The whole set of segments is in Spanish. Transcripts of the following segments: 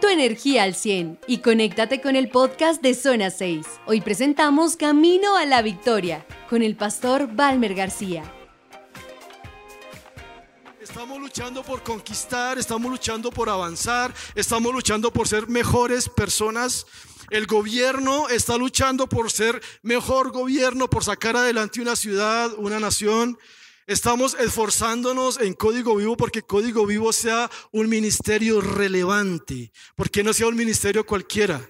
tu energía al 100 y conéctate con el podcast de Zona 6. Hoy presentamos Camino a la Victoria con el pastor Balmer García. Estamos luchando por conquistar, estamos luchando por avanzar, estamos luchando por ser mejores personas. El gobierno está luchando por ser mejor gobierno, por sacar adelante una ciudad, una nación. Estamos esforzándonos en Código Vivo porque Código Vivo sea un ministerio relevante, porque no sea un ministerio cualquiera.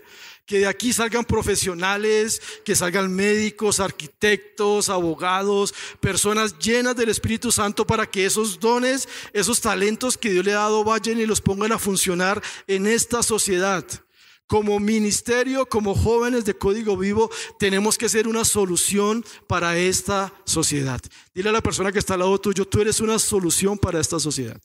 Que de aquí salgan profesionales, que salgan médicos, arquitectos, abogados, personas llenas del Espíritu Santo para que esos dones, esos talentos que Dios le ha dado vayan y los pongan a funcionar en esta sociedad. Como ministerio, como jóvenes de Código Vivo, tenemos que ser una solución para esta sociedad. Dile a la persona que está al lado tuyo, tú eres una solución para esta sociedad.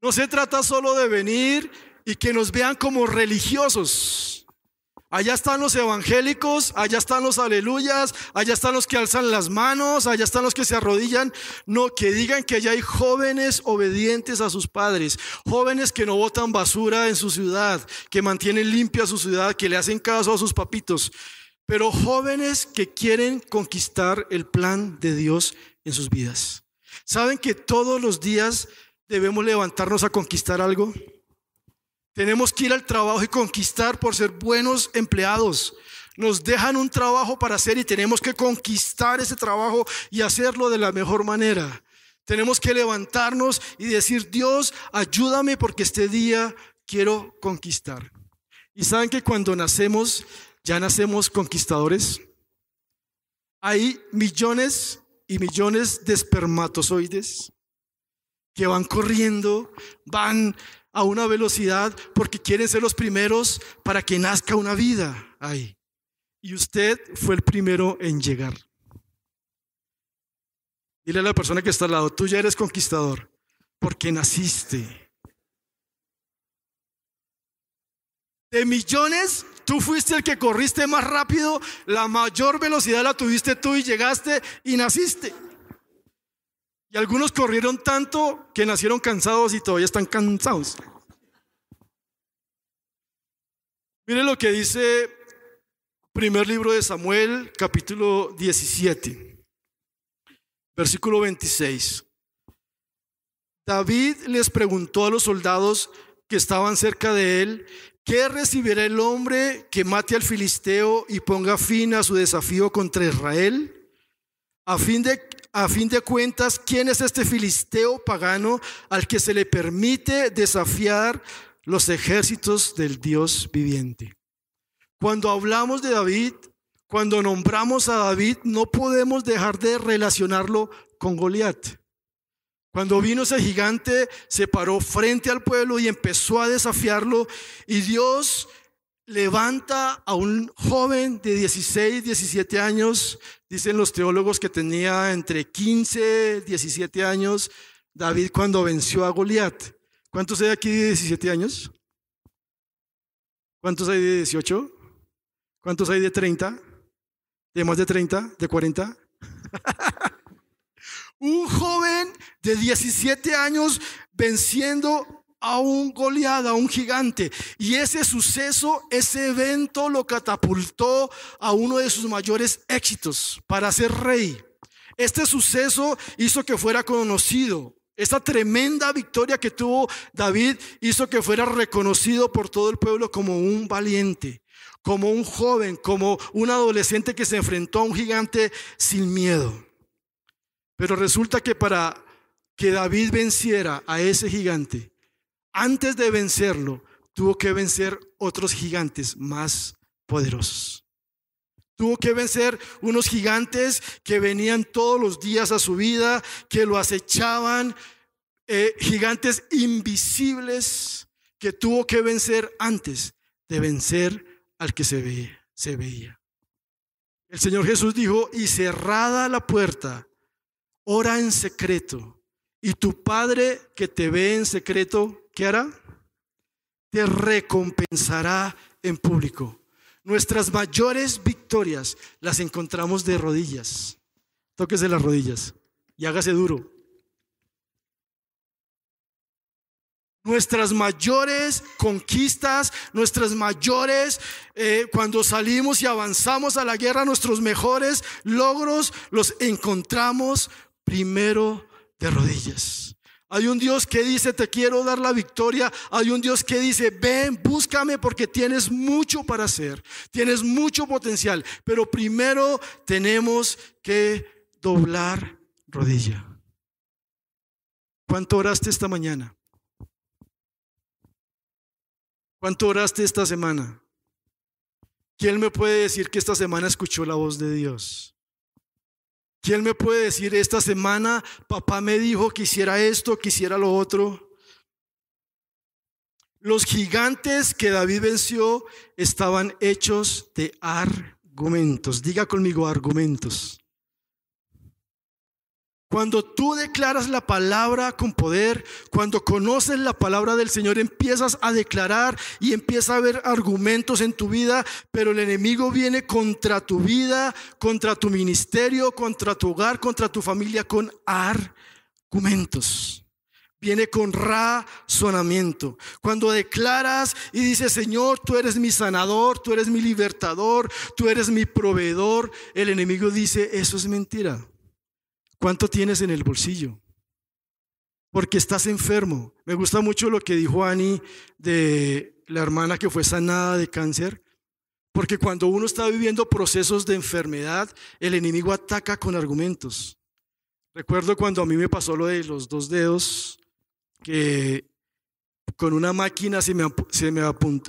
No se trata solo de venir y que nos vean como religiosos. Allá están los evangélicos, allá están los aleluyas, allá están los que alzan las manos, allá están los que se arrodillan. No, que digan que allá hay jóvenes obedientes a sus padres, jóvenes que no botan basura en su ciudad, que mantienen limpia su ciudad, que le hacen caso a sus papitos, pero jóvenes que quieren conquistar el plan de Dios en sus vidas. ¿Saben que todos los días debemos levantarnos a conquistar algo? Tenemos que ir al trabajo y conquistar por ser buenos empleados. Nos dejan un trabajo para hacer y tenemos que conquistar ese trabajo y hacerlo de la mejor manera. Tenemos que levantarnos y decir, Dios, ayúdame porque este día quiero conquistar. Y saben que cuando nacemos, ya nacemos conquistadores. Hay millones y millones de espermatozoides que van corriendo, van a una velocidad porque quieren ser los primeros para que nazca una vida ahí. Y usted fue el primero en llegar. Dile a la persona que está al lado, tú ya eres conquistador porque naciste. De millones, tú fuiste el que corriste más rápido, la mayor velocidad la tuviste tú y llegaste y naciste. Algunos corrieron tanto que nacieron cansados y todavía están cansados. Mire lo que dice primer libro de Samuel, capítulo 17, versículo 26. David les preguntó a los soldados que estaban cerca de él, ¿qué recibirá el hombre que mate al filisteo y ponga fin a su desafío contra Israel? A fin de a fin de cuentas, ¿quién es este filisteo pagano al que se le permite desafiar los ejércitos del Dios viviente? Cuando hablamos de David, cuando nombramos a David, no podemos dejar de relacionarlo con Goliat. Cuando vino ese gigante, se paró frente al pueblo y empezó a desafiarlo. Y Dios levanta a un joven de 16, 17 años, dicen los teólogos que tenía entre 15, 17 años, David cuando venció a Goliat. ¿Cuántos hay aquí de 17 años? ¿Cuántos hay de 18? ¿Cuántos hay de 30? ¿De más de 30? ¿De 40? un joven de 17 años venciendo a un goleada, a un gigante. Y ese suceso, ese evento lo catapultó a uno de sus mayores éxitos para ser rey. Este suceso hizo que fuera conocido. Esta tremenda victoria que tuvo David hizo que fuera reconocido por todo el pueblo como un valiente, como un joven, como un adolescente que se enfrentó a un gigante sin miedo. Pero resulta que para que David venciera a ese gigante, antes de vencerlo, tuvo que vencer otros gigantes más poderosos. Tuvo que vencer unos gigantes que venían todos los días a su vida, que lo acechaban, eh, gigantes invisibles que tuvo que vencer antes de vencer al que se veía, se veía. El Señor Jesús dijo, y cerrada la puerta, ora en secreto, y tu Padre que te ve en secreto, ¿qué hará? Te recompensará en público. Nuestras mayores victorias las encontramos de rodillas. Tóquese las rodillas y hágase duro. Nuestras mayores conquistas, nuestras mayores, eh, cuando salimos y avanzamos a la guerra, nuestros mejores logros los encontramos primero de rodillas. Hay un Dios que dice, te quiero dar la victoria. Hay un Dios que dice, ven, búscame porque tienes mucho para hacer. Tienes mucho potencial. Pero primero tenemos que doblar rodilla. ¿Cuánto oraste esta mañana? ¿Cuánto oraste esta semana? ¿Quién me puede decir que esta semana escuchó la voz de Dios? ¿Quién me puede decir esta semana, papá me dijo que hiciera esto, que hiciera lo otro? Los gigantes que David venció estaban hechos de argumentos. Diga conmigo argumentos. Cuando tú declaras la palabra con poder, cuando conoces la palabra del Señor, empiezas a declarar y empieza a haber argumentos en tu vida, pero el enemigo viene contra tu vida, contra tu ministerio, contra tu hogar, contra tu familia con argumentos. Viene con razonamiento. Cuando declaras y dices, Señor, tú eres mi sanador, tú eres mi libertador, tú eres mi proveedor, el enemigo dice, eso es mentira. ¿Cuánto tienes en el bolsillo? Porque estás enfermo. Me gusta mucho lo que dijo Ani de la hermana que fue sanada de cáncer. Porque cuando uno está viviendo procesos de enfermedad, el enemigo ataca con argumentos. Recuerdo cuando a mí me pasó lo de los dos dedos, que con una máquina se me, se me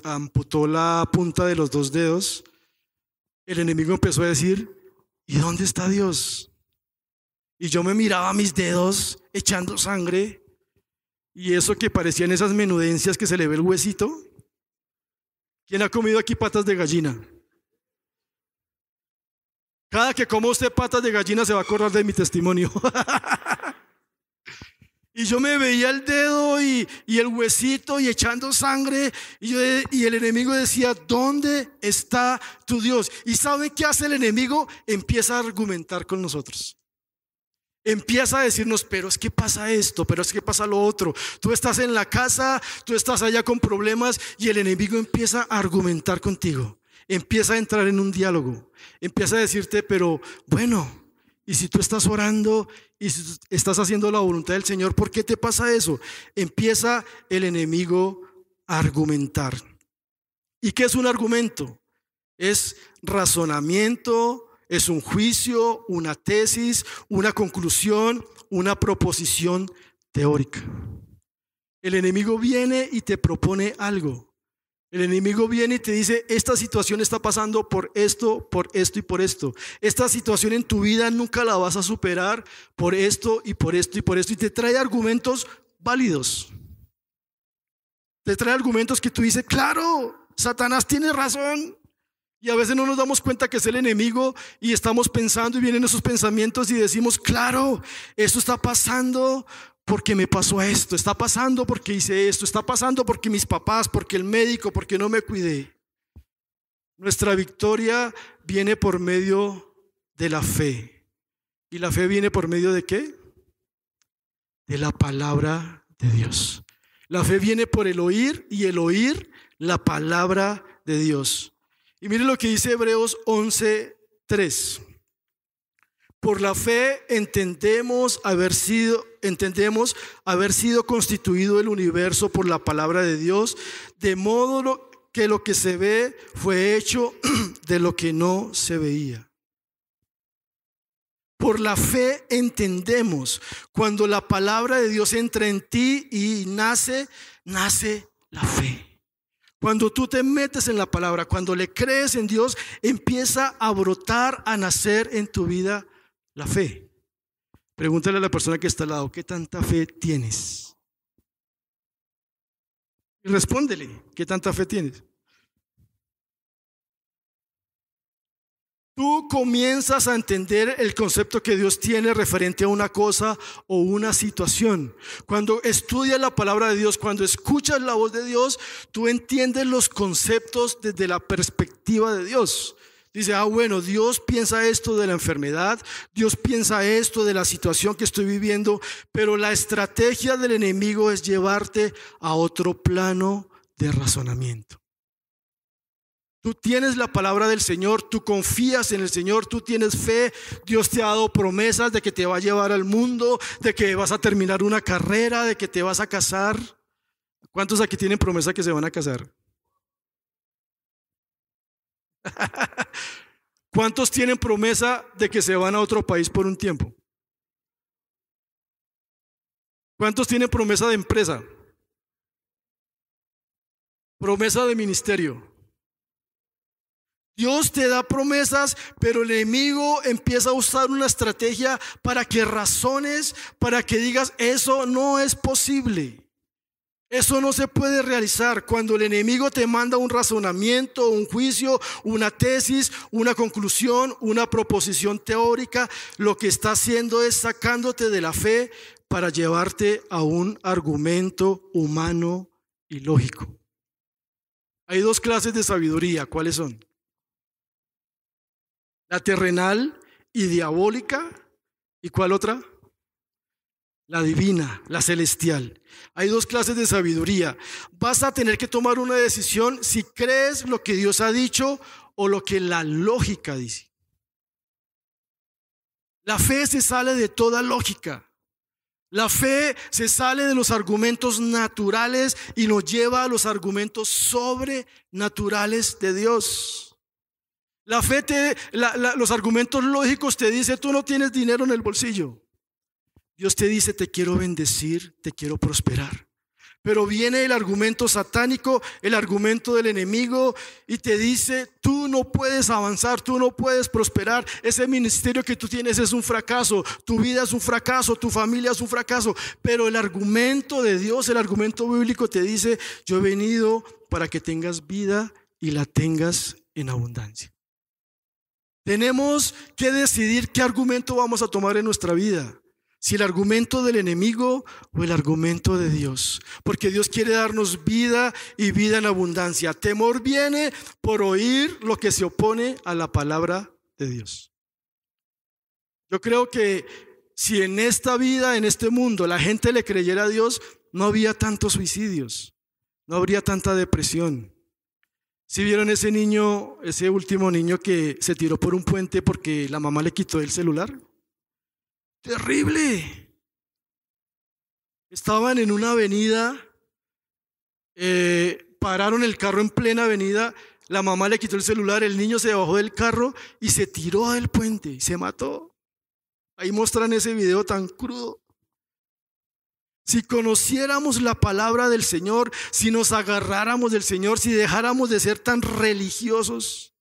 amputó la punta de los dos dedos. El enemigo empezó a decir, ¿y dónde está Dios? Y yo me miraba mis dedos echando sangre. Y eso que parecían esas menudencias que se le ve el huesito. ¿Quién ha comido aquí patas de gallina? Cada que como usted patas de gallina se va a acordar de mi testimonio. y yo me veía el dedo y, el huesito y echando sangre. Y, y el enemigo decía, ¿dónde está tu Dios? ¿Y sabe qué hace el enemigo? Empieza a argumentar con nosotros empieza a decirnos, pero es que pasa esto, pero es que pasa lo otro. Tú estás en la casa, tú estás allá con problemas y el enemigo empieza a argumentar contigo. Empieza a entrar en un diálogo. Empieza a decirte, pero bueno, y si tú estás orando y si estás haciendo la voluntad del Señor, ¿por qué te pasa eso? Empieza el enemigo a argumentar. ¿Y qué es un argumento? Es razonamiento, es un juicio, una tesis, una conclusión, una proposición teórica. El enemigo viene y te propone algo. El enemigo viene y te dice, esta situación está pasando por esto, por esto y por esto. Esta situación en tu vida nunca la vas a superar por esto y por esto y por esto. Y te trae argumentos válidos. Te trae argumentos que tú dices, claro, Satanás tiene razón. Y a veces no nos damos cuenta que es el enemigo y estamos pensando y vienen esos pensamientos y decimos, claro, esto está pasando porque me pasó esto, está pasando porque hice esto, está pasando porque mis papás, porque el médico, porque no me cuidé. Nuestra victoria viene por medio de la fe. ¿Y la fe viene por medio de qué? De la palabra de Dios. La fe viene por el oír y el oír la palabra de Dios. Y mire lo que dice Hebreos 11:3. Por la fe entendemos haber sido entendemos haber sido constituido el universo por la palabra de Dios, de modo que lo que se ve fue hecho de lo que no se veía. Por la fe entendemos cuando la palabra de Dios entra en ti y nace, nace la fe. Cuando tú te metes en la palabra, cuando le crees en Dios, empieza a brotar, a nacer en tu vida la fe. Pregúntale a la persona que está al lado, ¿qué tanta fe tienes? Y respóndele, ¿qué tanta fe tienes? Tú comienzas a entender el concepto que Dios tiene referente a una cosa o una situación. Cuando estudias la palabra de Dios, cuando escuchas la voz de Dios, tú entiendes los conceptos desde la perspectiva de Dios. Dice, ah, bueno, Dios piensa esto de la enfermedad, Dios piensa esto de la situación que estoy viviendo, pero la estrategia del enemigo es llevarte a otro plano de razonamiento. Tú tienes la palabra del Señor, tú confías en el Señor, tú tienes fe, Dios te ha dado promesas de que te va a llevar al mundo, de que vas a terminar una carrera, de que te vas a casar. ¿Cuántos aquí tienen promesa que se van a casar? ¿Cuántos tienen promesa de que se van a otro país por un tiempo? ¿Cuántos tienen promesa de empresa? Promesa de ministerio. Dios te da promesas, pero el enemigo empieza a usar una estrategia para que razones, para que digas, eso no es posible. Eso no se puede realizar cuando el enemigo te manda un razonamiento, un juicio, una tesis, una conclusión, una proposición teórica. Lo que está haciendo es sacándote de la fe para llevarte a un argumento humano y lógico. Hay dos clases de sabiduría. ¿Cuáles son? La terrenal y diabólica. ¿Y cuál otra? la divina, la celestial. Hay dos clases de sabiduría. Vas a tener que tomar una decisión si crees lo que Dios ha dicho o lo que la lógica dice. La fe se sale de toda lógica. La fe se sale de los argumentos naturales y nos lleva a los argumentos sobrenaturales de Dios. La fe te, los argumentos lógicos te dice, tú no tienes dinero en el bolsillo. Dios te dice, te quiero bendecir, te quiero prosperar. Pero viene el argumento satánico, el argumento del enemigo y te dice, tú no puedes avanzar, tú no puedes prosperar. Ese ministerio que tú tienes es un fracaso, tu vida es un fracaso, tu familia es un fracaso. Pero el argumento de Dios, el argumento bíblico te dice, yo he venido para que tengas vida y la tengas en abundancia. Tenemos que decidir qué argumento vamos a tomar en nuestra vida. Si el argumento del enemigo o el argumento de Dios. Porque Dios quiere darnos vida y vida en abundancia. Temor viene por oír lo que se opone a la palabra de Dios. Yo creo que si en esta vida, en este mundo, la gente le creyera a Dios, no había tantos suicidios, no habría tanta depresión. Si vieron ese niño, ese último niño que se tiró por un puente porque la mamá le quitó el celular. Terrible. Estaban en una avenida, eh, pararon el carro en plena avenida, la mamá le quitó el celular, el niño se bajó del carro y se tiró del puente y se mató. Ahí muestran ese video tan crudo. Si conociéramos la palabra del Señor, si nos agarráramos del Señor, si dejáramos de ser tan religiosos,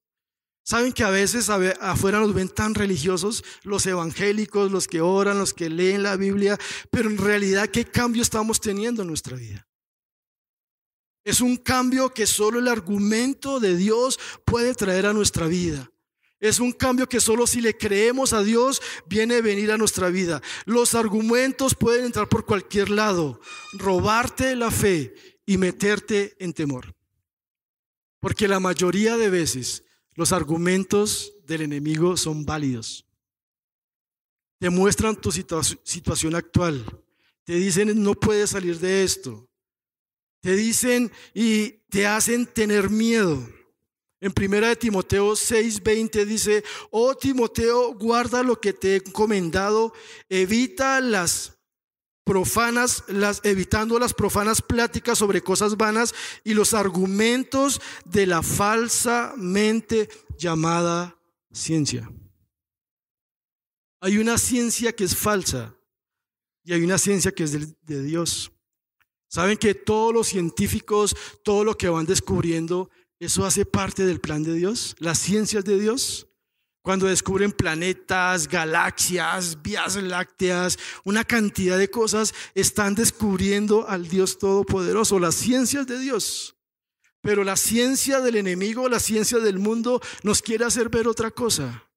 Saben que a veces afuera nos ven tan religiosos, los evangélicos, los que oran, los que leen la Biblia, pero en realidad, ¿qué cambio estamos teniendo en nuestra vida? Es un cambio que solo el argumento de Dios puede traer a nuestra vida. Es un cambio que solo si le creemos a Dios viene a venir a nuestra vida. Los argumentos pueden entrar por cualquier lado, robarte la fe y meterte en temor. Porque la mayoría de veces los argumentos del enemigo son válidos. Te muestran tu situación actual. Te dicen, no puedes salir de esto. Te dicen y te hacen tener miedo. En primera de Timoteo 6:20 dice, "Oh Timoteo, guarda lo que te he encomendado, evita las profanas, las, evitando las profanas pláticas sobre cosas vanas y los argumentos de la falsamente llamada ciencia. Hay una ciencia que es falsa y hay una ciencia que es de, de Dios. Saben que todos los científicos, todo lo que van descubriendo, eso hace parte del plan de Dios, las ciencias de Dios. Cuando descubren planetas, galaxias, vías lácteas, una cantidad de cosas, están descubriendo al Dios Todopoderoso, las ciencias de Dios. Pero la ciencia del enemigo, la ciencia del mundo, nos quiere hacer ver otra cosa,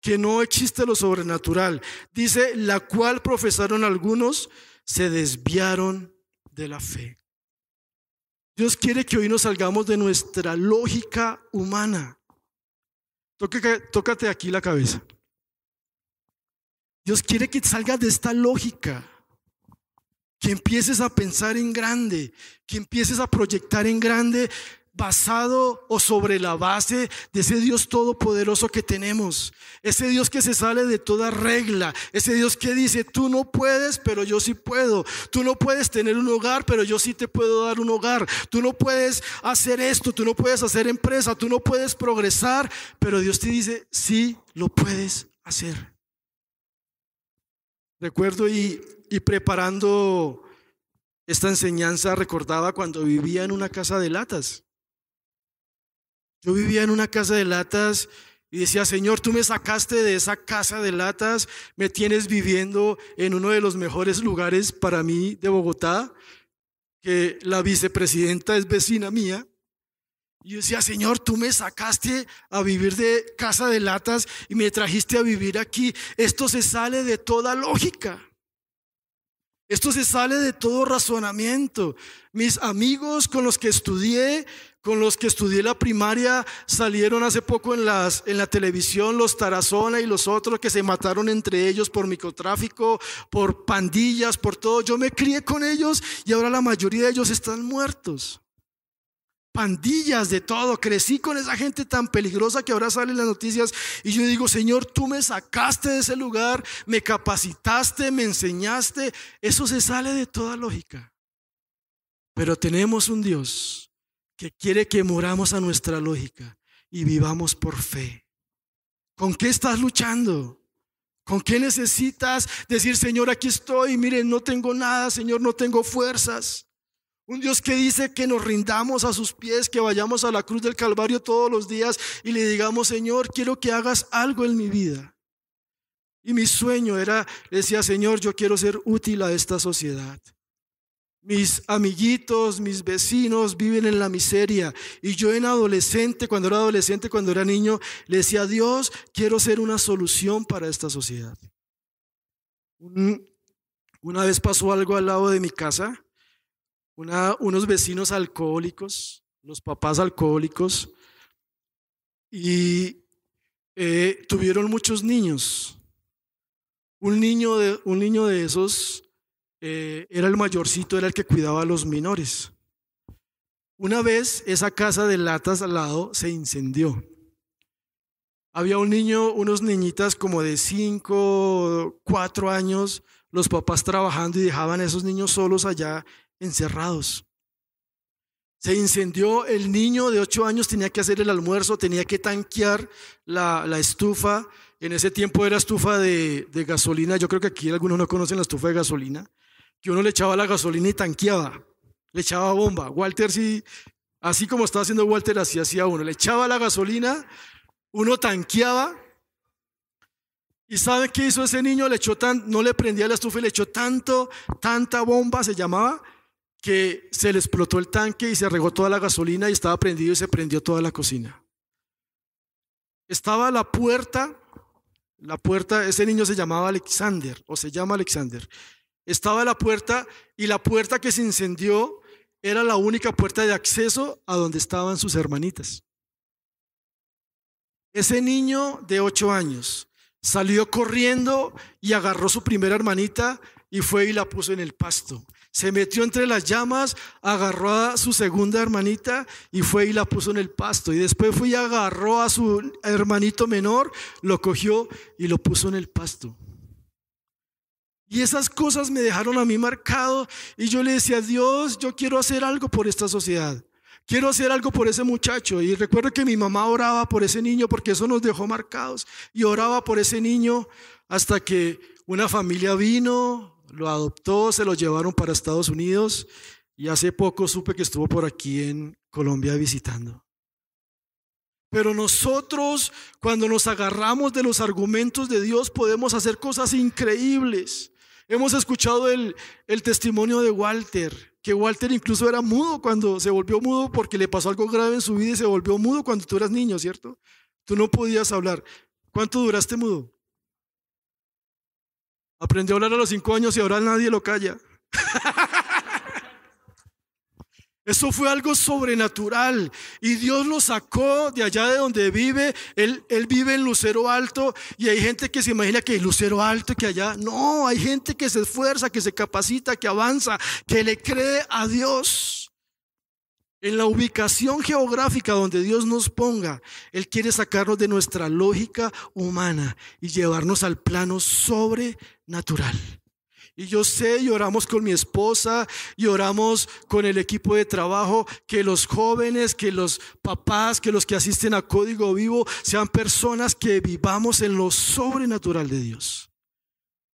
que no existe lo sobrenatural. Dice, la cual profesaron algunos, se desviaron de la fe. Dios quiere que hoy nos salgamos de nuestra lógica humana tócate aquí la cabeza. Dios quiere que salgas de esta lógica, que empieces a pensar en grande, que empieces a proyectar en grande basado o sobre la base de ese Dios todopoderoso que tenemos. Ese Dios que se sale de toda regla. Ese Dios que dice, tú no puedes, pero yo sí puedo. Tú no puedes tener un hogar, pero yo sí te puedo dar un hogar. Tú no puedes hacer esto, tú no puedes hacer empresa, tú no puedes progresar, pero Dios te dice, sí, lo puedes hacer. Recuerdo y, y preparando esta enseñanza recordaba cuando vivía en una casa de latas. Yo vivía en una casa de latas y decía, Señor, tú me sacaste de esa casa de latas, me tienes viviendo en uno de los mejores lugares para mí de Bogotá, que la vicepresidenta es vecina mía. Y yo decía, Señor, tú me sacaste a vivir de casa de latas y me trajiste a vivir aquí. Esto se sale de toda lógica. Esto se sale de todo razonamiento. Mis amigos con los que estudié con los que estudié la primaria salieron hace poco en, las, en la televisión los Tarazona y los otros que se mataron entre ellos por microtráfico, por pandillas, por todo. Yo me crié con ellos y ahora la mayoría de ellos están muertos. Pandillas de todo. Crecí con esa gente tan peligrosa que ahora salen las noticias y yo digo, Señor, tú me sacaste de ese lugar, me capacitaste, me enseñaste. Eso se sale de toda lógica. Pero tenemos un Dios que quiere que moramos a nuestra lógica y vivamos por fe. ¿Con qué estás luchando? ¿Con qué necesitas decir, Señor, aquí estoy, miren, no tengo nada, Señor, no tengo fuerzas? Un Dios que dice que nos rindamos a sus pies, que vayamos a la cruz del Calvario todos los días y le digamos, Señor, quiero que hagas algo en mi vida. Y mi sueño era, decía, Señor, yo quiero ser útil a esta sociedad. Mis amiguitos, mis vecinos viven en la miseria. Y yo en adolescente, cuando era adolescente, cuando era niño, le decía, Dios, quiero ser una solución para esta sociedad. una vez pasó algo al lado de mi casa, unos vecinos alcohólicos, los papás alcohólicos, y eh, tuvieron muchos niños. Un niño, un niño de esos eh, era el mayorcito, era el que cuidaba a los menores. Una vez esa casa de latas al lado se incendió. Había un niño, unos niñitas como de 5, 4 años, los papás trabajando y dejaban a esos niños solos allá encerrados. Se incendió, el niño de 8 años tenía que hacer el almuerzo, tenía que tanquear la, estufa. En ese tiempo era estufa de, gasolina, yo creo que aquí algunos no conocen la estufa de gasolina que uno le echaba la gasolina y tanqueaba, le echaba bomba. Walter sí, así como estaba haciendo Walter, así hacía uno. Le echaba la gasolina, uno tanqueaba. ¿Y sabe qué hizo ese niño? Le echó tan, no le prendía la estufa y le echó tanto, tanta bomba, se llamaba, que se le explotó el tanque y se regó toda la gasolina y estaba prendido y se prendió toda la cocina. Estaba la puerta, la puerta, ese niño se llamaba Alexander, o se llama Alexander. Estaba la puerta y la puerta que se incendió era la única puerta de acceso a donde estaban sus hermanitas. Ese niño de ocho años salió corriendo y agarró su primera hermanita y fue y la puso en el pasto. Se metió entre las llamas, agarró a su segunda hermanita y fue y la puso en el pasto. Y después fue y agarró a su hermanito menor, lo cogió y lo puso en el pasto. Y esas cosas me dejaron a mí marcado y yo le decía, Dios, yo quiero hacer algo por esta sociedad. Quiero hacer algo por ese muchacho. Y recuerdo que mi mamá oraba por ese niño porque eso nos dejó marcados. Y oraba por ese niño hasta que una familia vino, lo adoptó, se lo llevaron para Estados Unidos. Y hace poco supe que estuvo por aquí en Colombia visitando. Pero nosotros, cuando nos agarramos de los argumentos de Dios, podemos hacer cosas increíbles. Hemos escuchado el, testimonio de Walter, que Walter incluso era mudo cuando se volvió mudo porque le pasó algo grave en su vida y se volvió mudo cuando tú eras niño, ¿cierto? Tú no podías hablar. ¿Cuánto duraste mudo? Aprendió a hablar a los cinco años y ahora nadie lo calla. Eso fue algo sobrenatural. Y Dios lo sacó de allá de donde vive. Él, él, vive en Lucero Alto. Y hay gente que se imagina que Lucero Alto, que allá. No, hay gente que se esfuerza, que se capacita, que avanza, que le cree a Dios. En la ubicación geográfica donde Dios nos ponga, Él quiere sacarnos de nuestra lógica humana y llevarnos al plano sobrenatural. Y yo sé, y oramos con mi esposa, y oramos con el equipo de trabajo, que los jóvenes, que los papás, que los que asisten a Código Vivo sean personas que vivamos en lo sobrenatural de Dios.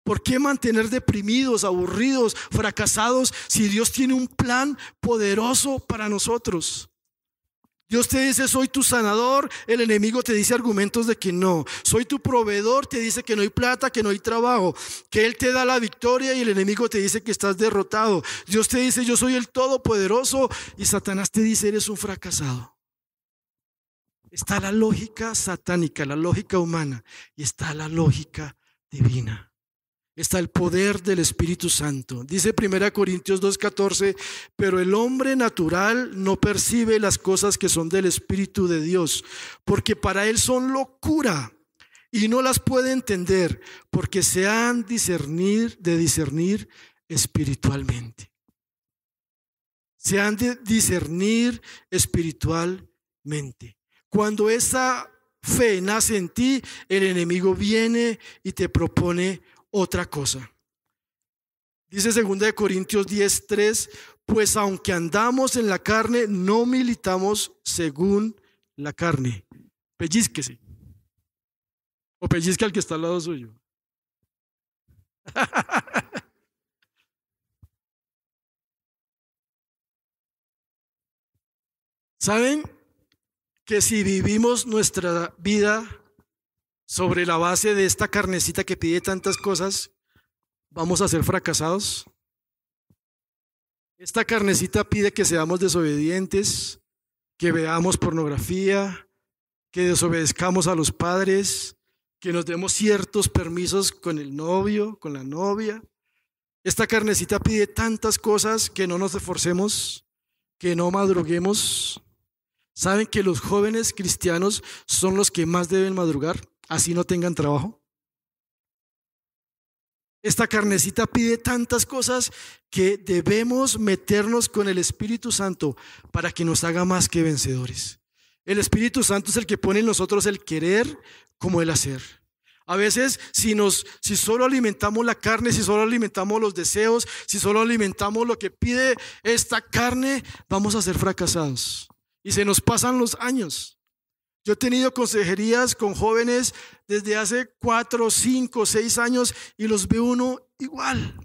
¿Por qué mantener deprimidos, aburridos, fracasados si Dios tiene un plan poderoso para nosotros? Dios te dice, soy tu sanador, el enemigo te dice argumentos de que no. Soy tu proveedor, te dice que no hay plata, que no hay trabajo, que Él te da la victoria y el enemigo te dice que estás derrotado. Dios te dice, yo soy el todopoderoso y Satanás te dice, eres un fracasado. Está la lógica satánica, la lógica humana y está la lógica divina está el poder del Espíritu Santo. Dice 1 Corintios 2.14, pero el hombre natural no percibe las cosas que son del Espíritu de Dios, porque para él son locura y no las puede entender, porque se han discernir, de discernir espiritualmente. Se han de discernir espiritualmente. Cuando esa fe nace en ti, el enemigo viene y te propone otra cosa. Dice 2 Corintios 10:3, pues aunque andamos en la carne, no militamos según la carne. Pellizquese. O pellizque al que está al lado suyo. ¿Saben que si vivimos nuestra vida sobre la base de esta carnecita que pide tantas cosas, vamos a ser fracasados. Esta carnecita pide que seamos desobedientes, que veamos pornografía, que desobedezcamos a los padres, que nos demos ciertos permisos con el novio, con la novia. Esta carnecita pide tantas cosas que no nos esforcemos, que no madruguemos. ¿Saben que los jóvenes cristianos son los que más deben madrugar? Así no tengan trabajo? Esta carnecita pide tantas cosas que debemos meternos con el Espíritu Santo para que nos haga más que vencedores. El Espíritu Santo es el que pone en nosotros el querer como el hacer. A veces, si, nos, si solo alimentamos la carne, si solo alimentamos los deseos, si solo alimentamos lo que pide esta carne, vamos a ser fracasados. Y se nos pasan los años. Yo he tenido consejerías con jóvenes desde hace cuatro, cinco, seis años y los ve uno igual.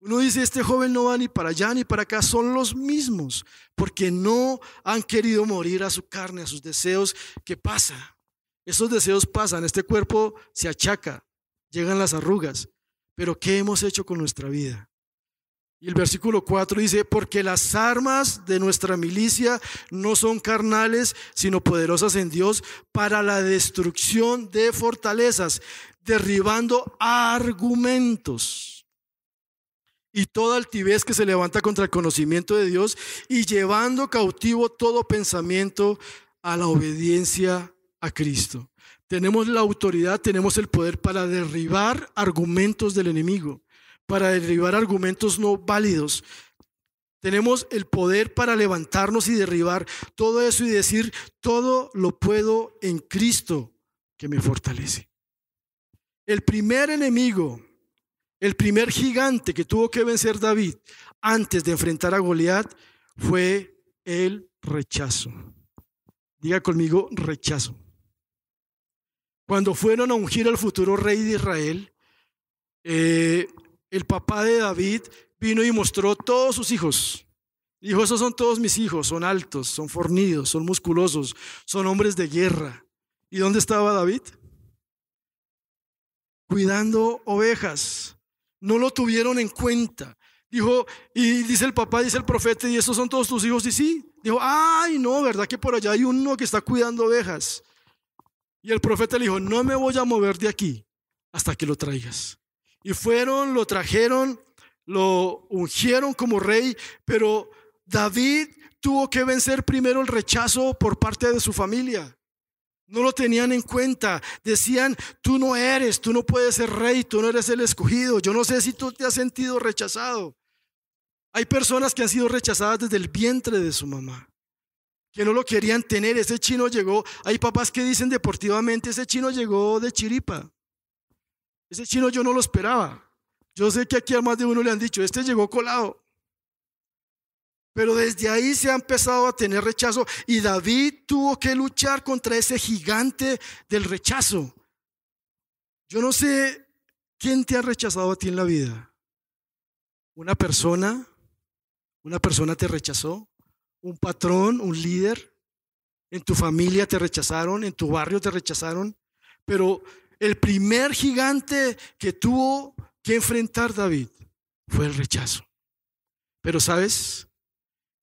Uno dice, este joven no va ni para allá ni para acá, son los mismos, porque no han querido morir a su carne, a sus deseos. ¿Qué pasa? Esos deseos pasan, este cuerpo se achaca, llegan las arrugas, pero ¿qué hemos hecho con nuestra vida? Y el versículo 4 dice, porque las armas de nuestra milicia no son carnales, sino poderosas en Dios para la destrucción de fortalezas, derribando argumentos y toda altivez que se levanta contra el conocimiento de Dios y llevando cautivo todo pensamiento a la obediencia a Cristo. Tenemos la autoridad, tenemos el poder para derribar argumentos del enemigo para derribar argumentos no válidos. Tenemos el poder para levantarnos y derribar todo eso y decir, todo lo puedo en Cristo que me fortalece. El primer enemigo, el primer gigante que tuvo que vencer David antes de enfrentar a Goliat fue el rechazo. Diga conmigo, rechazo. Cuando fueron a ungir al futuro rey de Israel, eh, el papá de David vino y mostró todos sus hijos. Dijo, esos son todos mis hijos, son altos, son fornidos, son musculosos, son hombres de guerra. ¿Y dónde estaba David? Cuidando ovejas. No lo tuvieron en cuenta. Dijo, y dice el papá, dice el profeta, y esos son todos tus hijos. Y sí, dijo, ay, no, ¿verdad que por allá hay uno que está cuidando ovejas? Y el profeta le dijo, no me voy a mover de aquí hasta que lo traigas. Y fueron, lo trajeron, lo ungieron como rey, pero David tuvo que vencer primero el rechazo por parte de su familia. No lo tenían en cuenta. Decían, tú no eres, tú no puedes ser rey, tú no eres el escogido. Yo no sé si tú te has sentido rechazado. Hay personas que han sido rechazadas desde el vientre de su mamá, que no lo querían tener. Ese chino llegó, hay papás que dicen deportivamente, ese chino llegó de chiripa. Ese chino yo no lo esperaba. Yo sé que aquí a más de uno le han dicho, este llegó colado. Pero desde ahí se ha empezado a tener rechazo y David tuvo que luchar contra ese gigante del rechazo. Yo no sé quién te ha rechazado a ti en la vida. ¿Una persona? ¿Una persona te rechazó? ¿Un patrón? ¿Un líder? ¿En tu familia te rechazaron? ¿En tu barrio te rechazaron? Pero el primer gigante que tuvo que enfrentar David fue el rechazo. Pero sabes,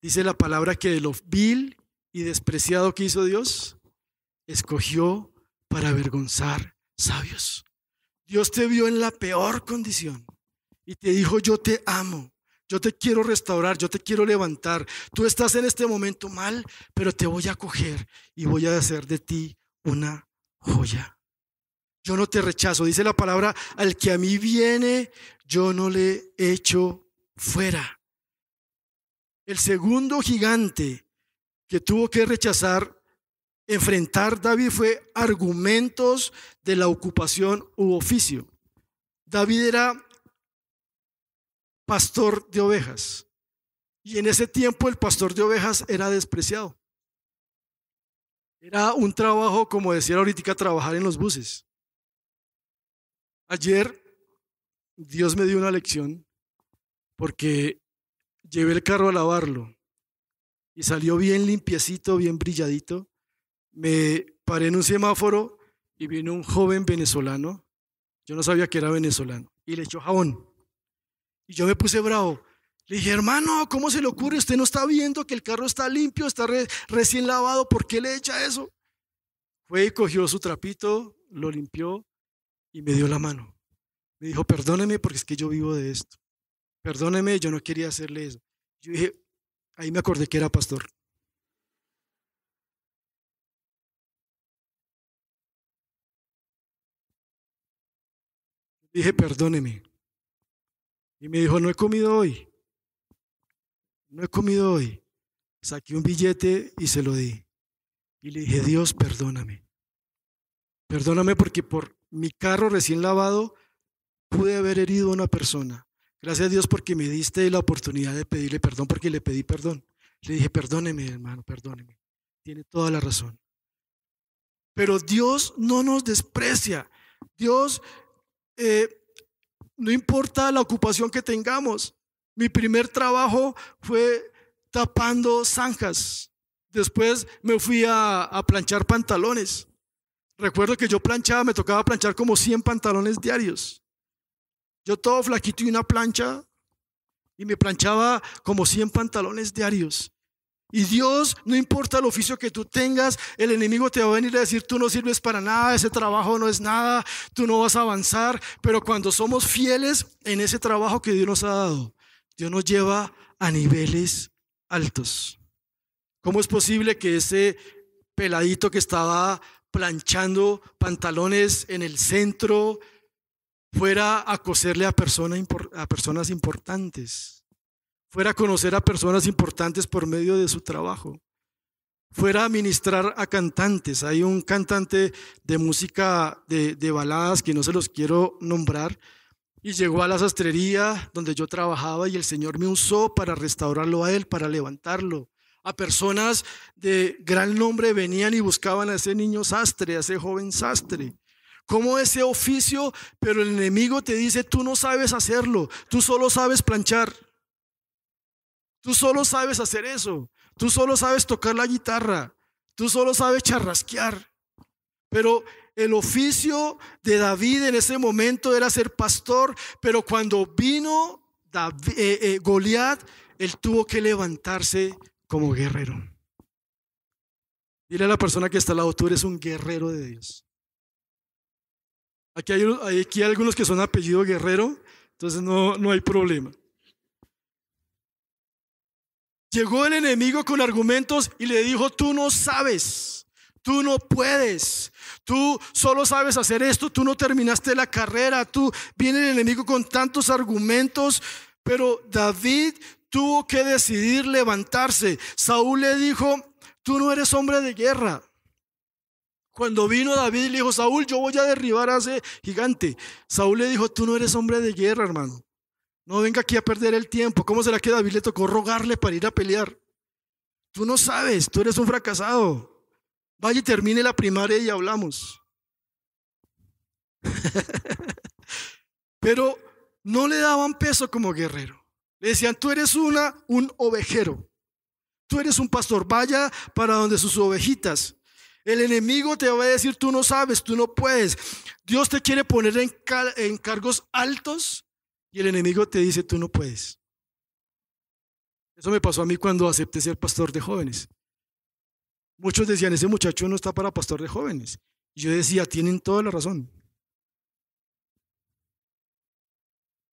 Dice la palabra que de lo vil y despreciado que hizo Dios, escogió para avergonzar sabios. Dios te vio en la peor condición y te dijo, yo te amo, yo te quiero restaurar, yo te quiero levantar. Tú estás en este momento mal, pero te voy a coger y voy a hacer de ti una joya. Yo no te rechazo, dice la palabra, al que a mí viene, yo no le echo fuera. El segundo gigante que tuvo que rechazar, enfrentar David fue argumentos de la ocupación u oficio. David era pastor de ovejas y en ese tiempo el pastor de ovejas era despreciado. Era un trabajo, como decía ahorita, trabajar en los buses. Ayer Dios me dio una lección porque Llevé el carro a lavarlo y salió bien limpiecito, bien brilladito. Me paré en un semáforo y vino un joven venezolano. Yo no sabía que era venezolano. Y le echó jabón. Y yo me puse bravo. Le dije, hermano, ¿cómo se le ocurre? Usted no está viendo que el carro está limpio, está recién lavado. ¿Por qué le echa eso? Fue y cogió su trapito, lo limpió y me dio la mano. Me dijo, perdóneme porque es que yo vivo de esto. Perdóneme, yo no quería hacerle eso. Yo dije, ahí me acordé que era pastor. Dije, perdóneme. Y me dijo, no he comido hoy. No he comido hoy. Saqué un billete y se lo di. Y le dije, Dios, perdóname. Perdóname porque por mi carro recién lavado pude haber herido a una persona. Gracias a Dios porque me diste la oportunidad de pedirle perdón porque le pedí perdón. Le dije, perdóneme hermano, perdóneme. Tiene toda la razón. Pero Dios no nos desprecia. Dios, eh, no importa la ocupación que tengamos. Mi primer trabajo fue tapando zanjas. Después me fui a, a planchar pantalones. Recuerdo que yo planchaba, me tocaba planchar como 100 pantalones diarios. Yo todo flaquito y una plancha y me planchaba como 100 pantalones diarios. Y Dios, no importa el oficio que tú tengas, el enemigo te va a venir a decir, tú no sirves para nada, ese trabajo no es nada, tú no vas a avanzar. Pero cuando somos fieles en ese trabajo que Dios nos ha dado, Dios nos lleva a niveles altos. ¿Cómo es posible que ese peladito que estaba planchando pantalones en el centro fuera a coserle a, a personas importantes, fuera a conocer a personas importantes por medio de su trabajo, fuera a ministrar a cantantes. Hay un cantante de música de, de baladas que no se los quiero nombrar, y llegó a la sastrería donde yo trabajaba y el Señor me usó para restaurarlo a él, para levantarlo. A personas de gran nombre venían y buscaban a ese niño sastre, a ese joven sastre como ese oficio, pero el enemigo te dice, tú no sabes hacerlo, tú solo sabes planchar, tú solo sabes hacer eso, tú solo sabes tocar la guitarra, tú solo sabes charrasquear. Pero el oficio de David en ese momento era ser pastor, pero cuando vino eh, eh, Goliat, él tuvo que levantarse como guerrero. Dile a la persona que está al lado, tú eres un guerrero de Dios. Aquí hay, aquí algunos que son apellido Guerrero, entonces no, no hay problema. Llegó el enemigo con argumentos y le dijo, tú no sabes, tú no puedes, tú solo sabes hacer esto, tú no terminaste la carrera, tú viene el enemigo con tantos argumentos, pero David tuvo que decidir levantarse. Saúl le dijo, tú no eres hombre de guerra. Cuando vino David le dijo, Saúl, yo voy a derribar a ese gigante. Saúl le dijo, tú no eres hombre de guerra, hermano. No venga aquí a perder el tiempo. ¿Cómo será que David le tocó rogarle para ir a pelear? Tú no sabes, tú eres un fracasado. Vaya y termine la primaria y hablamos. Pero no le daban peso como guerrero. Le decían, tú eres una, un ovejero. Tú eres un pastor, vaya para donde sus ovejitas. El enemigo te va a decir, tú no sabes, tú no puedes. Dios te quiere poner en, en cargos altos y el enemigo te dice, tú no puedes. Eso me pasó a mí cuando acepté ser pastor de jóvenes. Muchos decían, ese muchacho no está para pastor de jóvenes. Y yo decía, tienen toda la razón.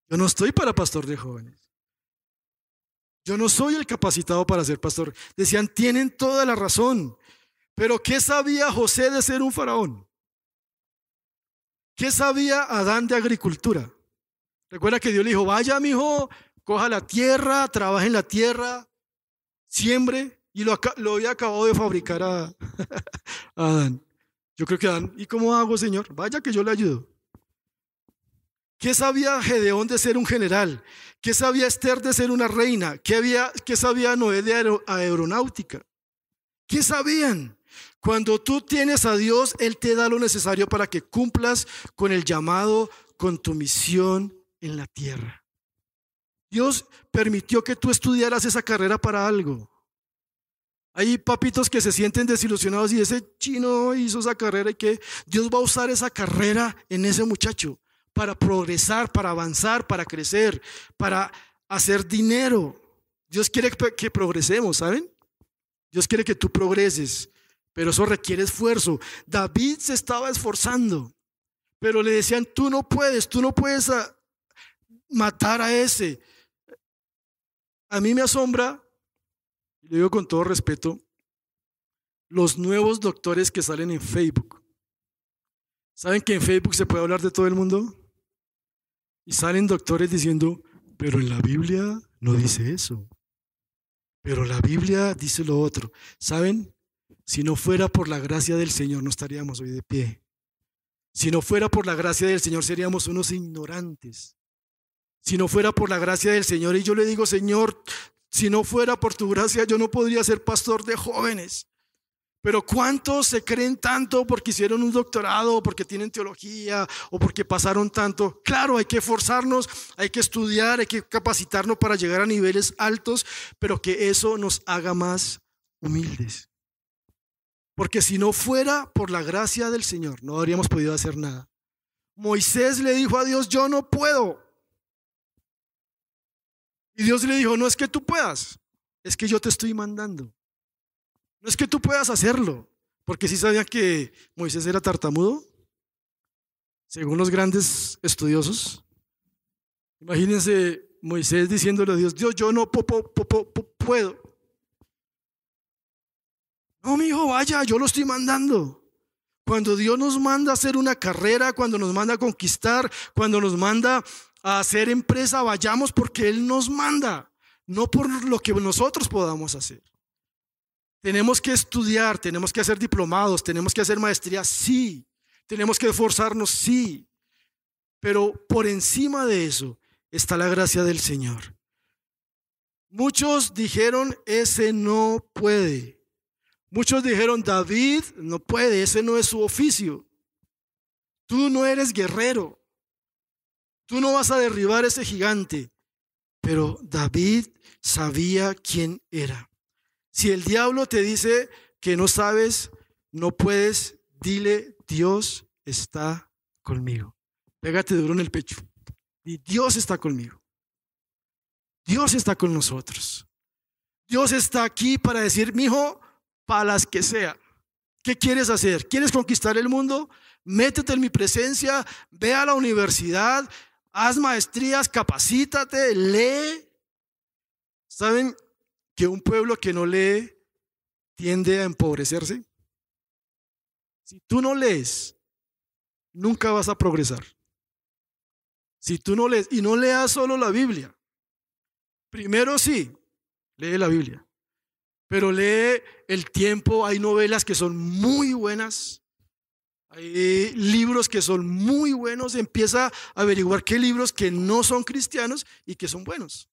Yo no estoy para pastor de jóvenes. Yo no soy el capacitado para ser pastor. Decían, tienen toda la razón. Pero ¿qué sabía José de ser un faraón? ¿Qué sabía Adán de agricultura? Recuerda que Dios le dijo, vaya mi hijo, coja la tierra, trabaje en la tierra, siembre, y lo, había acabado de fabricar a Adán. Yo creo que Adán, ¿y cómo hago, Señor? Vaya que yo le ayudo. ¿Qué sabía Gedeón de ser un general? ¿Qué sabía Esther de ser una reina? ¿Qué, había, qué sabía Noé de aeronáutica? ¿Qué sabían? Cuando tú tienes a Dios, Él te da lo necesario para que cumplas con el llamado, con tu misión en la tierra. Dios permitió que tú estudiaras esa carrera para algo. Hay papitos que se sienten desilusionados y ese chino hizo esa carrera y que Dios va a usar esa carrera en ese muchacho para progresar, para avanzar, para crecer, para hacer dinero. Dios quiere que progresemos, ¿saben? Dios quiere que tú progreses, pero eso requiere esfuerzo. David se estaba esforzando, pero le decían, tú no puedes, tú no puedes ah, matar a ese. A mí me asombra, y le digo con todo respeto, los nuevos doctores que salen en Facebook. ¿Saben que en Facebook se puede hablar de todo el mundo? Y salen doctores diciendo, pero en la Biblia no dice eso. Pero la Biblia dice lo otro. ¿Saben? Si no fuera por la gracia del Señor, no estaríamos hoy de pie. Si no fuera por la gracia del Señor, seríamos unos ignorantes. Si no fuera por la gracia del Señor, y yo le digo, Señor, si no fuera por tu gracia, yo no podría ser pastor de jóvenes. Pero ¿cuántos se creen tanto porque hicieron un doctorado, o porque tienen teología, o porque pasaron tanto? Claro, hay que esforzarnos, hay que estudiar, hay que capacitarnos para llegar a niveles altos, pero que eso nos haga más humildes. Porque si no fuera por la gracia del Señor, no habríamos podido hacer nada. Moisés le dijo a Dios, yo no puedo. Y Dios le dijo, no es que tú puedas, es que yo te estoy mandando. No es que tú puedas hacerlo, porque si sabían que Moisés era tartamudo, según los grandes estudiosos. Imagínense Moisés diciéndole a Dios, Dios, yo no puedo. No, mi hijo, vaya, yo lo estoy mandando. Cuando Dios nos manda a hacer una carrera, cuando nos manda a conquistar, cuando nos manda a hacer empresa, vayamos porque Él nos manda, no por lo que nosotros podamos hacer. Tenemos que estudiar, tenemos que hacer diplomados, tenemos que hacer maestría, sí. Tenemos que esforzarnos, sí. Pero por encima de eso está la gracia del Señor. Muchos dijeron, ese no puede. Muchos dijeron, David no puede, ese no es su oficio. Tú no eres guerrero. Tú no vas a derribar ese gigante. Pero David sabía quién era. Si el diablo te dice que no sabes, no puedes, dile, Dios está conmigo. Pégate duro en el pecho. Y Dios está conmigo. Dios está con nosotros. Dios está aquí para decir, mi hijo, para las que sea. ¿Qué quieres hacer? ¿Quieres conquistar el mundo? Métete en mi presencia, ve a la universidad, haz maestrías, capacítate, lee. ¿Saben? Que un pueblo que no lee tiende a empobrecerse? Si tú no lees, nunca vas a progresar. Si tú no lees, y no leas solo la Biblia. Primero sí, lee la Biblia. Pero lee el tiempo, hay novelas que son muy buenas, hay libros que son muy buenos, empieza a averiguar qué libros que no son cristianos y que son buenos.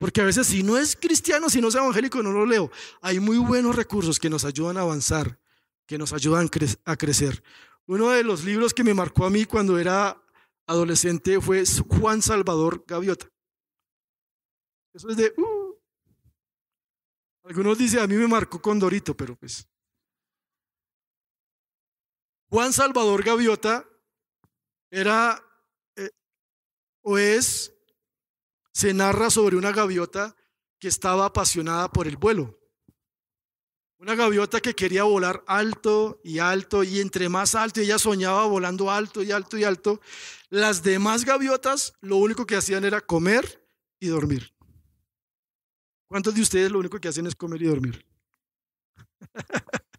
Porque a veces si no es cristiano, si no es evangélico, no lo leo. Hay muy buenos recursos que nos ayudan a avanzar, que nos ayudan a crecer. Uno de los libros que me marcó a mí cuando era adolescente fue Juan Salvador Gaviota. Eso es de... Uh. Algunos dicen, a mí me marcó con Dorito, pero pues... Juan Salvador Gaviota era eh, o es se narra sobre una gaviota que estaba apasionada por el vuelo. Una gaviota que quería volar alto y alto y entre más alto, ella soñaba volando alto y alto y alto. Las demás gaviotas lo único que hacían era comer y dormir. ¿Cuántos de ustedes lo único que hacen es comer y dormir?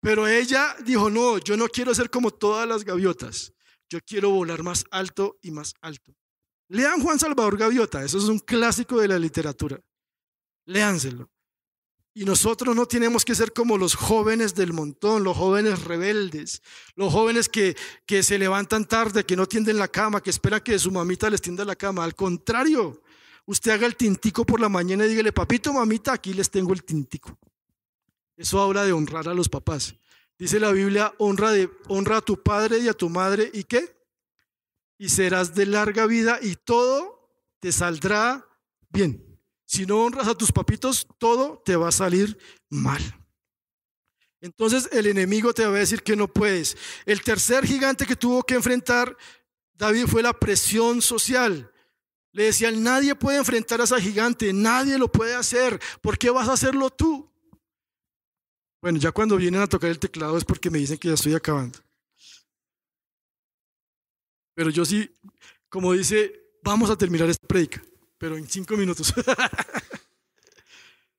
Pero ella dijo, no, yo no quiero ser como todas las gaviotas, yo quiero volar más alto y más alto. Lean Juan Salvador Gaviota, eso es un clásico de la literatura. Léanselo. Y nosotros no tenemos que ser como los jóvenes del montón, los jóvenes rebeldes, los jóvenes que, que se levantan tarde, que no tienden la cama, que esperan que su mamita les tienda la cama. Al contrario, usted haga el tintico por la mañana y dígale, papito, mamita, aquí les tengo el tintico. Eso habla de honrar a los papás. Dice la Biblia, honra, de, honra a tu padre y a tu madre. ¿Y qué? Y serás de larga vida y todo te saldrá bien. Si no honras a tus papitos, todo te va a salir mal. Entonces el enemigo te va a decir que no puedes. El tercer gigante que tuvo que enfrentar David fue la presión social. Le decían, nadie puede enfrentar a esa gigante, nadie lo puede hacer. ¿Por qué vas a hacerlo tú? Bueno, ya cuando vienen a tocar el teclado es porque me dicen que ya estoy acabando. Pero yo sí, como dice, vamos a terminar esta predica, pero en cinco minutos.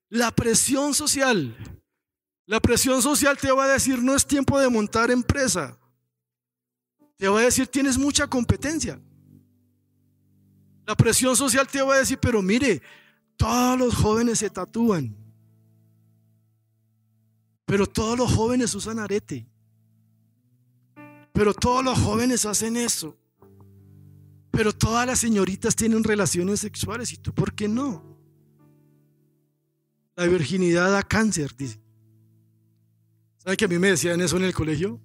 la presión social. La presión social te va a decir, no es tiempo de montar empresa. Te va a decir, tienes mucha competencia. La presión social te va a decir, pero mire, todos los jóvenes se tatúan. Pero todos los jóvenes usan arete. Pero todos los jóvenes hacen eso. Pero todas las señoritas tienen relaciones sexuales y tú, ¿por qué no? La virginidad da cáncer, dice. ¿Saben que a mí me decían eso en el colegio?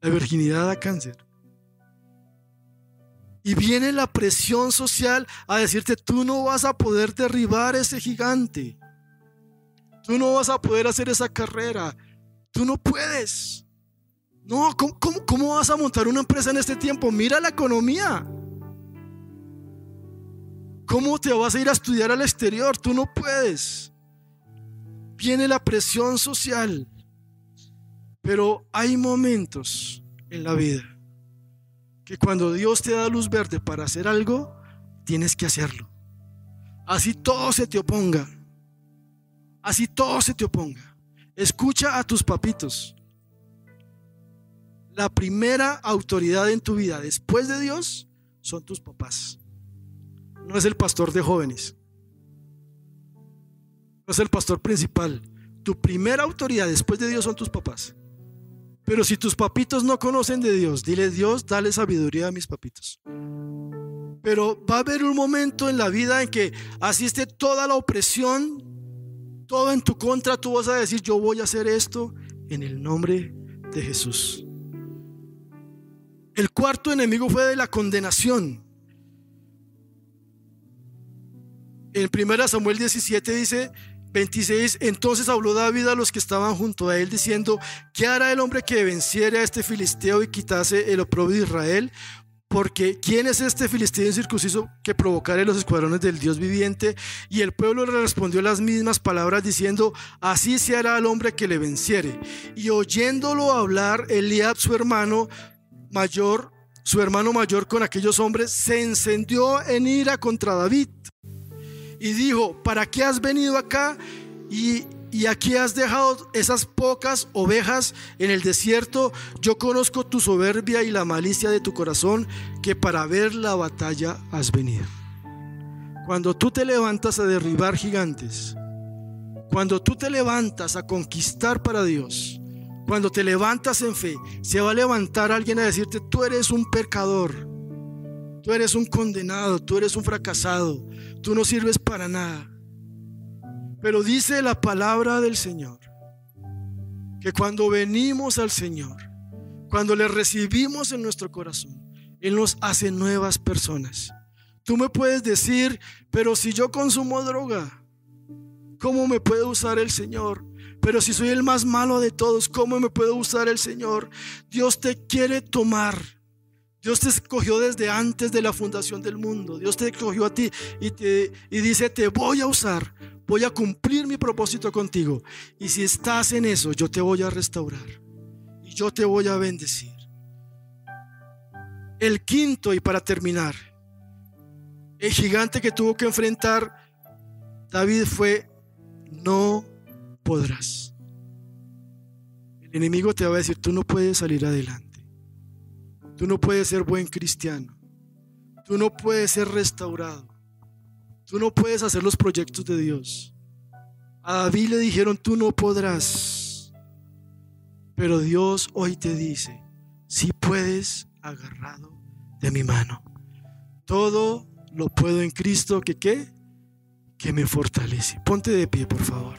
La virginidad da cáncer. Y viene la presión social a decirte, tú no vas a poder derribar ese gigante. Tú no vas a poder hacer esa carrera. Tú no puedes. No, ¿cómo, vas a montar una empresa en este tiempo? Mira la economía. ¿Cómo te vas a ir a estudiar al exterior? Tú no puedes. Viene la presión social. Pero hay momentos en la vida que cuando Dios te da luz verde para hacer algo, tienes que hacerlo. Así todo se te oponga. Así todo se te oponga. Escucha a tus papitos la primera autoridad en tu vida después de Dios son tus papás. No es el pastor de jóvenes. No es el pastor principal. Tu primera autoridad después de Dios son tus papás. Pero si tus papitos no conocen de Dios, dile Dios, dale sabiduría a mis papitos. Pero va a haber un momento en la vida en que asiste toda la opresión, todo en tu contra, tú vas a decir, yo voy a hacer esto en el nombre de Jesús. El cuarto enemigo fue de la condenación. En 1 Samuel 17 dice 26, entonces habló David a los que estaban junto a él diciendo, ¿qué hará el hombre que venciere a este filisteo y quitase el oprobio de Israel? Porque ¿quién es este filisteo incircunciso que provocare los escuadrones del Dios viviente? Y el pueblo le respondió las mismas palabras diciendo, así se hará al hombre que le venciere. Y oyéndolo hablar, Eliab su hermano mayor su hermano mayor con aquellos hombres, se encendió en ira contra David y dijo, ¿para qué has venido acá? Y, y aquí has dejado esas pocas ovejas en el desierto. Yo conozco tu soberbia y la malicia de tu corazón, que para ver la batalla has venido. Cuando tú te levantas a derribar gigantes, cuando tú te levantas a conquistar para Dios, cuando te levantas en fe, se va a levantar alguien a decirte, tú eres un pecador, tú eres un condenado, tú eres un fracasado, tú no sirves para nada. Pero dice la palabra del Señor, que cuando venimos al Señor, cuando le recibimos en nuestro corazón, Él nos hace nuevas personas. Tú me puedes decir, pero si yo consumo droga, ¿cómo me puede usar el Señor? Pero si soy el más malo de todos, ¿cómo me puede usar el Señor? Dios te quiere tomar. Dios te escogió desde antes de la fundación del mundo. Dios te escogió a ti y, te, y dice, te voy a usar. Voy a cumplir mi propósito contigo. Y si estás en eso, yo te voy a restaurar. Y yo te voy a bendecir. El quinto, y para terminar, el gigante que tuvo que enfrentar David fue, no podrás. El enemigo te va a decir, tú no puedes salir adelante. Tú no puedes ser buen cristiano. Tú no puedes ser restaurado. Tú no puedes hacer los proyectos de Dios. A David le dijeron, tú no podrás. Pero Dios hoy te dice, si puedes agarrado de mi mano. Todo lo puedo en Cristo que qué? Que me fortalece. Ponte de pie, por favor.